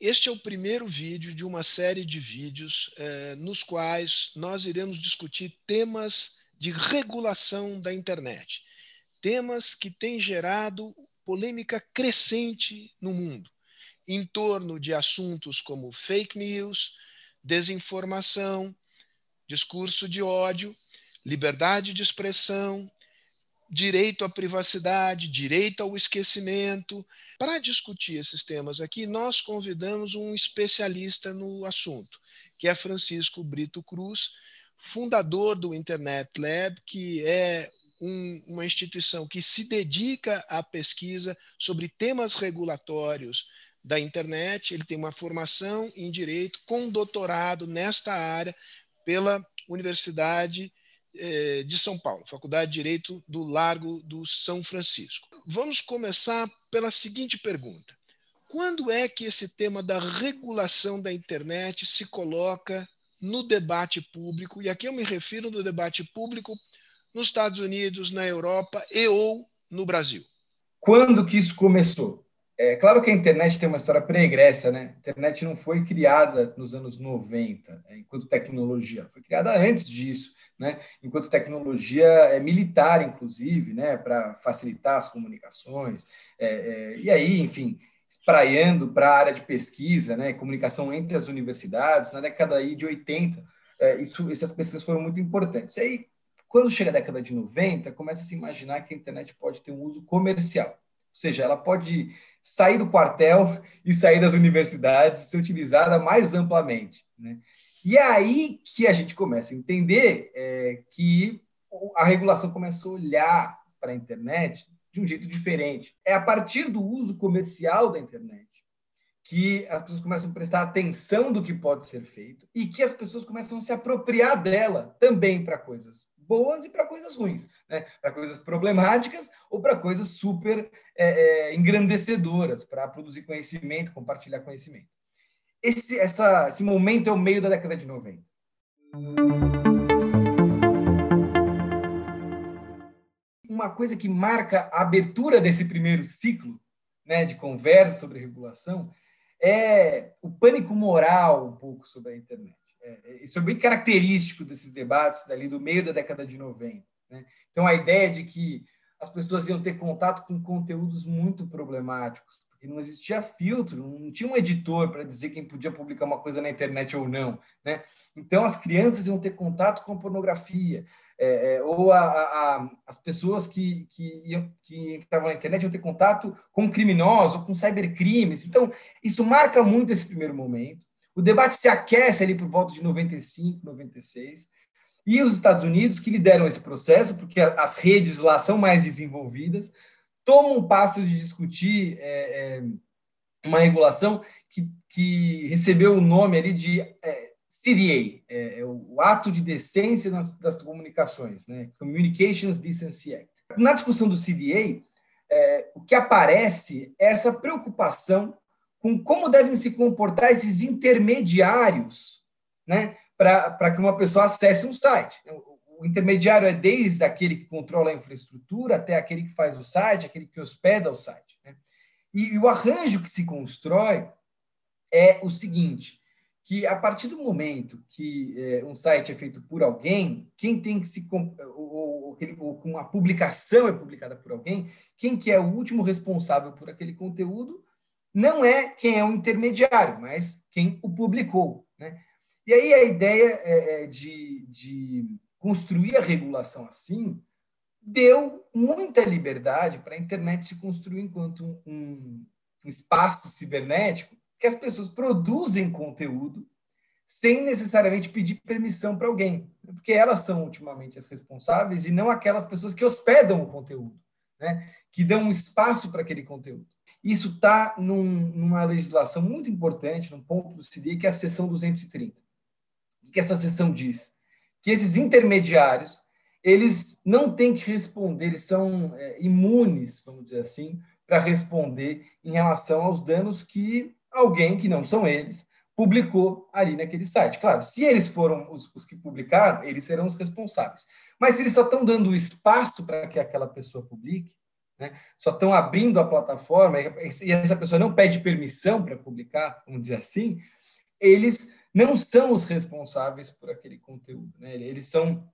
Este é o primeiro vídeo de uma série de vídeos eh, nos quais nós iremos discutir temas de regulação da internet. Temas que têm gerado polêmica crescente no mundo, em torno de assuntos como fake news, desinformação, discurso de ódio, liberdade de expressão, direito à privacidade, direito ao esquecimento. Para discutir esses temas aqui, nós convidamos um especialista no assunto, que é Francisco Brito Cruz, fundador do Internet Lab, que é um, uma instituição que se dedica à pesquisa sobre temas regulatórios da internet. Ele tem uma formação em direito com doutorado nesta área pela Universidade de São Paulo, Faculdade de Direito do Largo do São Francisco. Vamos começar pela seguinte pergunta: quando é que esse tema da regulação da internet se coloca no debate público? E aqui eu me refiro no debate público nos Estados Unidos, na Europa e ou no Brasil. Quando que isso começou? É claro que a internet tem uma história pregressa, né? A internet não foi criada nos anos 90, é, enquanto tecnologia, foi criada antes disso né? enquanto tecnologia é militar, inclusive, né? para facilitar as comunicações. É, é, e aí, enfim, espraiando para a área de pesquisa, né? comunicação entre as universidades, na década aí de 80, é, isso, essas pesquisas foram muito importantes. E aí, quando chega a década de 90, começa a se imaginar que a internet pode ter um uso comercial. Ou seja, ela pode sair do quartel e sair das universidades, ser utilizada mais amplamente. Né? E é aí que a gente começa a entender é, que a regulação começa a olhar para a internet de um jeito diferente. É a partir do uso comercial da internet que as pessoas começam a prestar atenção do que pode ser feito e que as pessoas começam a se apropriar dela também para coisas boas e para coisas ruins, né? para coisas problemáticas ou para coisas super é, é, engrandecedoras, para produzir conhecimento, compartilhar conhecimento esse, essa, esse momento é o meio da década de 90. Uma coisa que marca a abertura desse primeiro ciclo né, de conversa sobre regulação é o pânico moral um pouco sobre a internet. É, é isso é bem característico desses debates dali do meio da década de 90. Né? Então, a ideia de que as pessoas iam ter contato com conteúdos muito problemáticos, porque não existia filtro, não tinha um editor para dizer quem podia publicar uma coisa na internet ou não. Né? Então, as crianças iam ter contato com a pornografia, é, é, ou a, a, as pessoas que, que, iam, que entravam na internet iam ter contato com criminosos com cybercrimes. Então, isso marca muito esse primeiro momento. O debate se aquece ali por volta de 95, 96. E os Estados Unidos, que lideram esse processo, porque as redes lá são mais desenvolvidas, toma um passo de discutir é, é, uma regulação que, que recebeu o nome ali de é, CDA, é, é, o Ato de Decência das, das Comunicações, né? Communications Decency Act. Na discussão do CDA, é, o que aparece é essa preocupação com como devem se comportar esses intermediários né, para que uma pessoa acesse um site o intermediário é desde aquele que controla a infraestrutura até aquele que faz o site, aquele que hospeda o site. Né? E, e, o arranjo que se constrói é o seguinte, que a partir do momento que é, um site é feito por alguém, quem tem que se ou, ou, ou com a publicação é publicada por alguém, quem que é o último responsável por aquele conteúdo não é quem é o intermediário, mas quem o publicou. Né? E aí a ideia é, é de, de construir a regulação assim deu muita liberdade para a internet se construir enquanto um, um espaço cibernético que as pessoas produzem conteúdo sem necessariamente pedir permissão para alguém, porque elas são ultimamente as responsáveis e não aquelas pessoas que hospedam o conteúdo, né? que dão um espaço para aquele conteúdo. Isso está num, numa legislação muito importante, num ponto do CIDI, que é a seção 230. O que essa seção diz? Que esses intermediários eles não têm que responder, eles são é, imunes, vamos dizer assim, para responder em relação aos danos que alguém, que não são eles, publicou ali naquele site. Claro, se eles foram os, os, que publicaram, eles serão os responsáveis. Mas eles só estão dando espaço para que aquela pessoa publique, né? só estão abrindo a plataforma, e essa pessoa não pede permissão para publicar, vamos dizer assim, eles não são os responsáveis por aquele conteúdo. Né? Eles são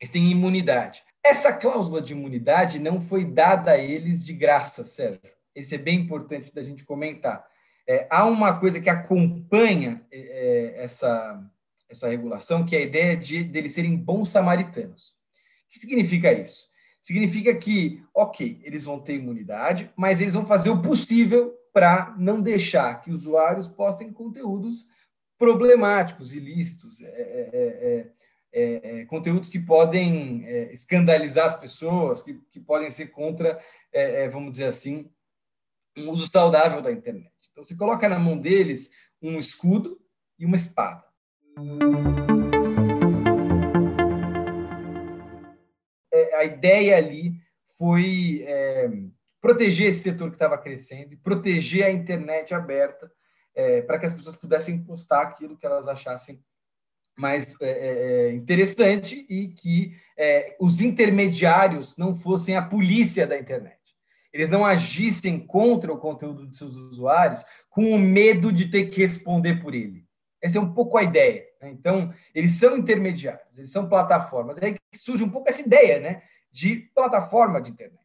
eles têm imunidade. Essa cláusula de imunidade não foi dada a eles de graça, Sérgio. Esse é bem importante da gente comentar. É, há uma coisa que acompanha é, é essa, essa regulação, que é a ideia de, de eles serem bons samaritanos. O que significa isso? Significa que, ok, eles vão ter imunidade, mas eles vão fazer o possível para não deixar que usuários postem conteúdos problemáticos, ilícitos, é, é, é, é, é conteúdos que podem escandalizar as pessoas, que, que podem ser contra, vamos dizer assim, um uso saudável da internet. Então, você coloca na mão deles um escudo e uma espada. A ideia ali foi proteger esse setor que estava crescendo, proteger a internet aberta, é, para que as pessoas pudessem postar aquilo que elas achassem mais é, é, é interessante e que os intermediários não fossem a polícia da internet eles não agissem contra o conteúdo de seus usuários com o medo de ter que responder por ele. Essa é um pouco a ideia. Né? Então, eles são intermediários, eles são plataformas. É aí que surge um pouco essa ideia né, de plataforma de internet.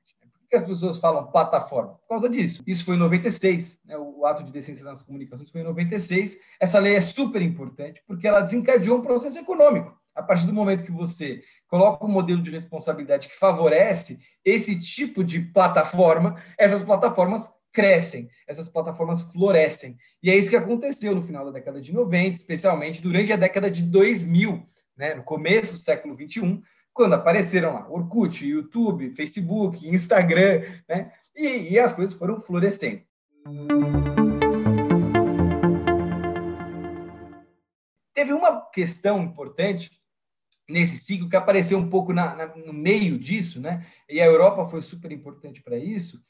Que as pessoas falam plataforma? Por causa disso. Isso foi em 96, né, o ato de decência nas comunicações foi em 96. Essa lei é super importante porque ela desencadeou um processo econômico a partir do momento que você coloca um modelo de responsabilidade que favorece esse tipo de plataforma, essas plataformas crescem, essas plataformas florescem. E é isso que aconteceu no final da década de 90, especialmente durante a década de 2000, né, no começo do século 21, quando apareceram lá Orkut, YouTube, Facebook, Instagram, né, e, e as coisas foram florescendo. Teve uma questão importante nesse ciclo que apareceu um pouco na, na, no meio disso, né? E a Europa foi super importante para isso.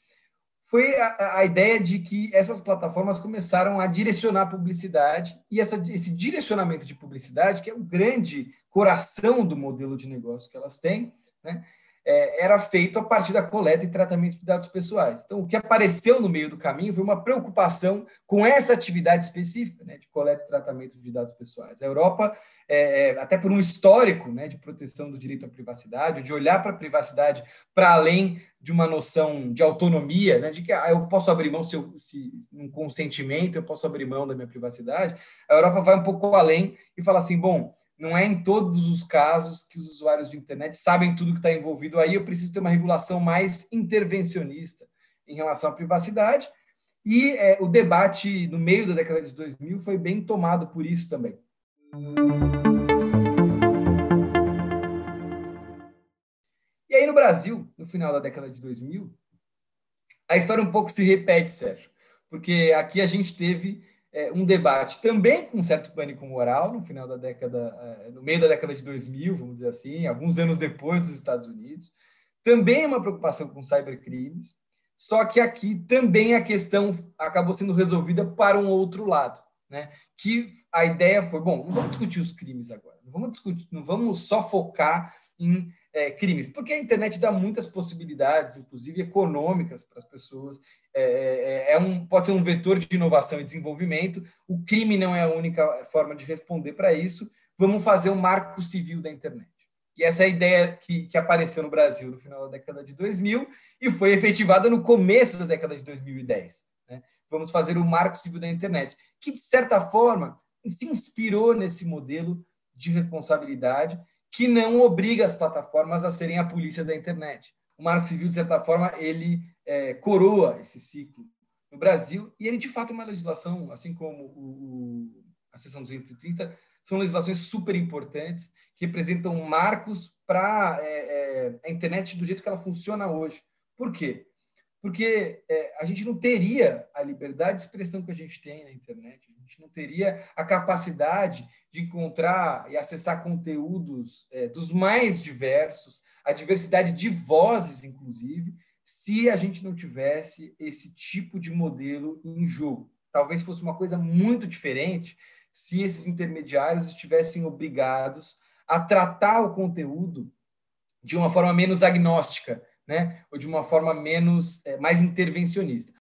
Foi a, a, ideia de que essas plataformas começaram a direcionar publicidade e essa, esse direcionamento de publicidade, que é o grande coração do modelo de negócio que elas têm, né? É, era feito a partir da coleta e tratamento de dados pessoais. Então, o que apareceu no meio do caminho foi uma preocupação com essa atividade específica né, de coleta e tratamento de dados pessoais. A Europa, é, é, até por um histórico né, de proteção do direito à privacidade, de olhar para a privacidade para além de uma noção de autonomia, né, de que ah, eu posso abrir mão se, eu, se um consentimento, eu posso abrir mão da minha privacidade, a Europa vai um pouco além e fala assim, bom, não é em todos os casos que os usuários de internet sabem tudo que está envolvido aí. Eu preciso ter uma regulação mais intervencionista em relação à privacidade. E é, o debate no meio da década de 2000 foi bem tomado por isso também. E aí no Brasil, no final da década de 2000, a história um pouco se repete, Sérgio, porque aqui a gente teve é, um debate também com um certo pânico moral no final da década, é, no meio da década de 2000, vamos dizer assim, alguns anos depois dos Estados Unidos. Também uma preocupação com cybercrimes, só que aqui também a questão acabou sendo resolvida para um outro lado, né? Que a ideia foi, bom, não vamos discutir os crimes agora, não vamos discutir, não vamos só focar em é, crimes, porque a internet dá muitas possibilidades, inclusive econômicas, para as pessoas. É, é, é, um, pode ser um vetor de inovação e desenvolvimento. O crime não é a única forma de responder para isso. Vamos fazer um marco civil da internet. E essa é a ideia que, que apareceu no Brasil no final da década de 2000 e foi efetivada no começo da década de 2010. Né? Vamos fazer o marco civil da internet, que, de certa forma, se inspirou nesse modelo de responsabilidade que não obriga as plataformas a serem a polícia da internet. O Marco Civil, de certa forma, ele é, coroa esse ciclo no Brasil e ele, de fato, é uma legislação, assim como o, o, a Seção 230, são legislações super importantes que representam marcos para é, é, a internet do jeito que ela funciona hoje. Por quê? Porque é, a gente não teria a liberdade de expressão que a gente tem na internet, a gente não teria a capacidade de encontrar e acessar conteúdos é, dos mais diversos, a diversidade de vozes, inclusive, se a gente não tivesse esse tipo de modelo em jogo. Talvez fosse uma coisa muito diferente se esses intermediários estivessem obrigados a tratar o conteúdo de uma forma menos agnóstica, né? ou de uma forma menos é, mais intervencionista.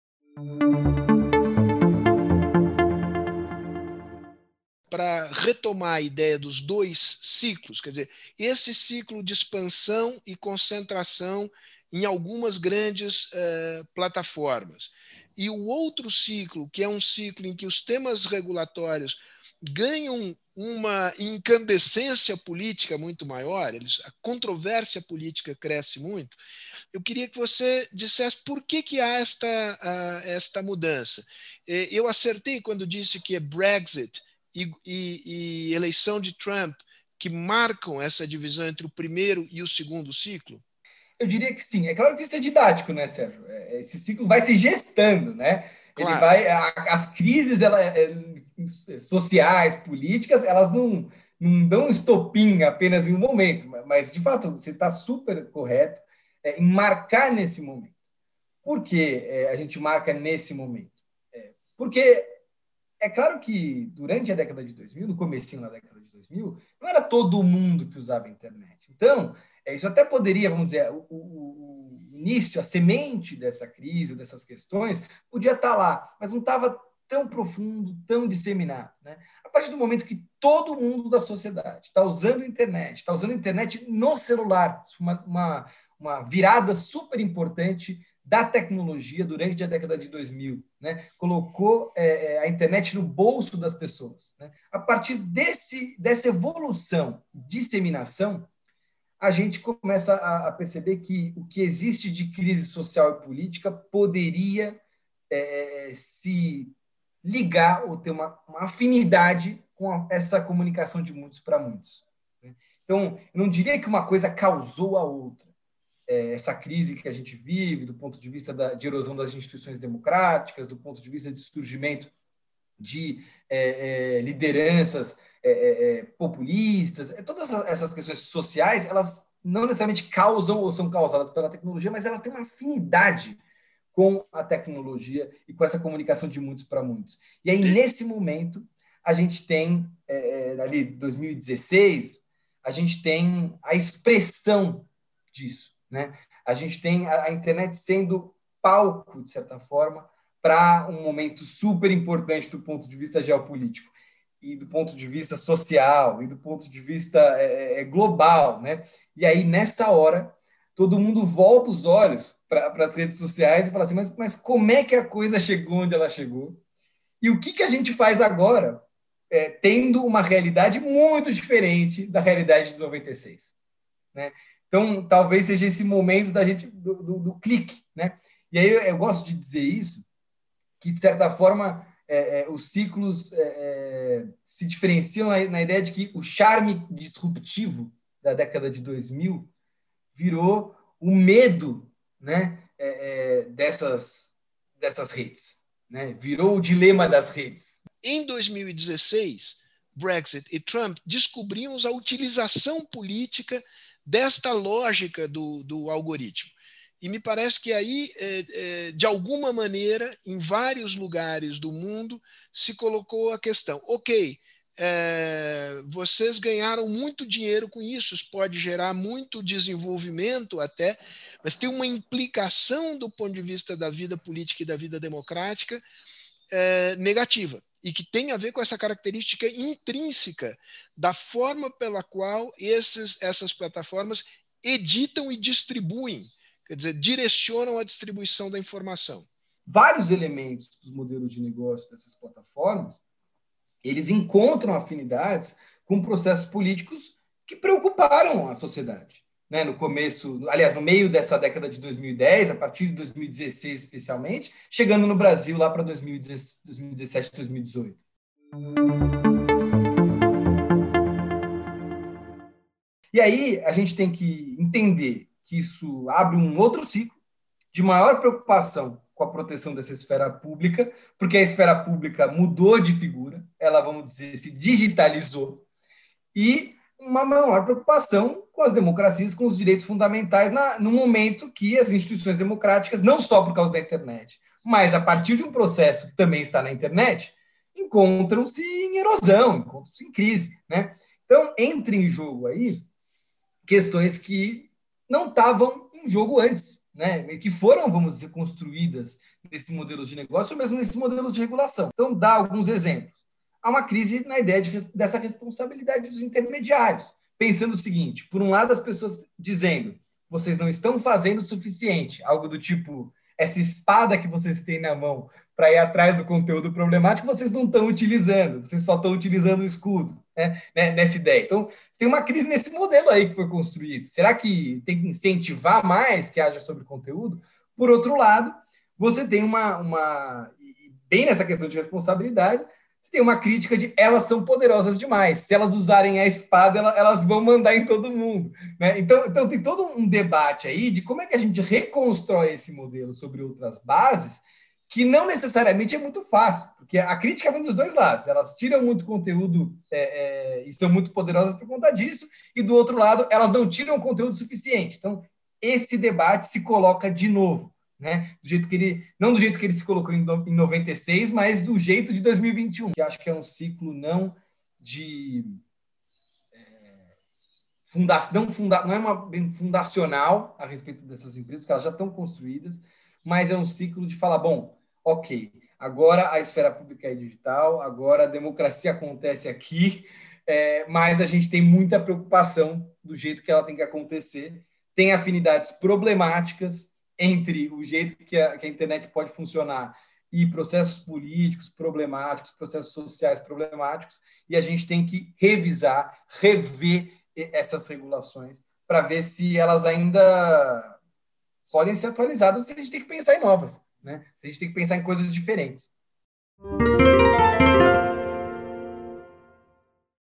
Para retomar a ideia dos dois ciclos, quer dizer, esse ciclo de expansão e concentração em algumas grandes eh, plataformas. E o outro ciclo, que é um ciclo em que os temas regulatórios ganham uma incandescência política muito maior, eles, a controvérsia política cresce muito. Eu queria que você dissesse por que, que há esta, uh, esta mudança. Eu acertei quando disse que é Brexit e, e, e eleição de Trump que marcam essa divisão entre o primeiro e o segundo ciclo? Eu diria que sim. É claro que isso é didático, né, Sérgio? É, esse ciclo vai se gestando, né? Claro. Ele vai, as crises ela, é, sociais, políticas, elas não, não dão estopim apenas em um momento, mas de fato você está super correto é, em marcar nesse momento. Por que é, a gente marca nesse momento? É, porque é claro que durante a década de 2000, no comecinho da década de 2000, não era todo mundo que usava a internet. Então, é, isso até poderia, vamos dizer, o, o, o início, a semente dessa crise, dessas questões, podia estar lá, mas não estava tão profundo, tão disseminado. Né? A partir do momento que todo mundo da sociedade está usando a internet, está usando a internet no celular, uma, uma, uma virada super importante da tecnologia durante a década de 2000, né? colocou é, é, a internet no bolso das pessoas. Né? A partir desse, dessa evolução, disseminação, a gente começa a, a, perceber que o que existe de crise social e política poderia é, se ligar ou ter uma, uma afinidade com essa comunicação de muitos para muitos. Né? Então, eu não diria que uma coisa causou a outra. É, essa crise que a gente vive, do ponto de vista da, de erosão das instituições democráticas, do ponto de vista de surgimento de é, é, lideranças é, é, é, populistas, todas essas questões sociais, elas não necessariamente causam ou são causadas pela tecnologia, mas elas têm uma afinidade com a tecnologia e com essa comunicação de muitos para muitos. E aí, nesse momento, a gente tem, é, ali 2016, a gente tem a expressão disso, né? A gente tem a, a internet sendo palco, de certa forma, para um momento super importante do ponto de vista geopolítico e do ponto de vista social e do ponto de vista é, é, é, global, né? E aí nessa hora todo mundo volta os olhos para as redes sociais e fala assim, mas, mas como é que a coisa chegou onde ela chegou? E o que, que a gente faz agora, é, tendo uma realidade muito diferente da realidade de 96, né? Então talvez seja esse momento da gente do, do, do clique, né? E aí eu, eu gosto de dizer isso que de certa forma é, é, os ciclos é, é, se diferenciam na, na, ideia de que o charme disruptivo da década de 2000 virou o medo né, é, dessas, dessas redes, né? virou o dilema das redes. Em 2016, Brexit e Trump descobrimos a utilização política desta lógica do, do algoritmo. E me parece que aí, é, é, de alguma maneira, em vários lugares do mundo, se colocou a questão: ok, é, vocês ganharam muito dinheiro com isso, isso pode gerar muito desenvolvimento até, mas tem uma implicação do ponto de vista da vida política e da vida democrática negativa e que tem a ver com essa característica intrínseca da forma pela qual esses, essas plataformas editam e distribuem quer dizer, direcionam a distribuição da informação. Vários elementos dos modelos de negócio dessas plataformas, eles encontram afinidades com processos políticos que preocuparam a sociedade. Né? No começo, aliás, no meio dessa década de 2010, a partir de 2016 especialmente, chegando no Brasil lá para 2017, 2018. E aí a gente tem que entender que isso abre um outro ciclo de maior preocupação com a proteção dessa esfera pública, porque a esfera pública mudou de figura, ela, vamos dizer, se digitalizou, e uma maior preocupação com as democracias, com os direitos fundamentais, na, no momento que as instituições democráticas, não só por causa da internet, mas a partir de um processo que também está na internet, encontram-se em erosão, encontram-se em crise. Né? Então, entra em jogo aí questões que não estavam em jogo antes, né? que foram, vamos dizer, construídas nesses modelos de negócio ou mesmo nesses modelos de regulação. Então, dá alguns exemplos. Há uma crise na ideia de, dessa responsabilidade dos intermediários, pensando o seguinte: por um lado, as pessoas dizendo vocês não estão fazendo o suficiente, algo do tipo essa espada que vocês têm na mão para ir atrás do conteúdo problemático, vocês não estão utilizando, vocês só estão utilizando o escudo, né? né? Nessa ideia. Então, tem uma crise nesse modelo aí que foi construído. Será que tem que incentivar mais que haja sobre conteúdo? Por outro lado, você tem uma, uma bem nessa questão de responsabilidade, tem uma crítica de elas são poderosas demais. Se elas usarem a espada, elas vão mandar em todo mundo. Né? Então, então, tem todo um debate aí de como é que a gente reconstrói esse modelo sobre outras bases que não necessariamente é muito fácil, porque a crítica vem dos dois lados. Elas tiram muito conteúdo é, é, e são muito poderosas por conta disso, e do outro lado, elas não tiram conteúdo suficiente. Então, esse debate se coloca de novo, né? Do jeito que ele, não do jeito que ele se colocou em, em 96, mas do jeito de 2021, que acho que é um ciclo não de é, fundação, não, funda, não é uma fundacional a respeito dessas empresas, porque elas já estão construídas, mas é um ciclo de falar, bom, ok, agora a esfera pública é digital, agora a democracia acontece aqui, é, mas a gente tem muita preocupação do jeito que ela tem que acontecer, tem afinidades problemáticas entre o jeito que a, que a internet pode funcionar e processos políticos problemáticos, processos sociais problemáticos, e a gente tem que revisar, rever essas regulações para ver se elas ainda podem ser atualizadas, se a gente tem que pensar em novas. Né? A gente tem que pensar em coisas diferentes.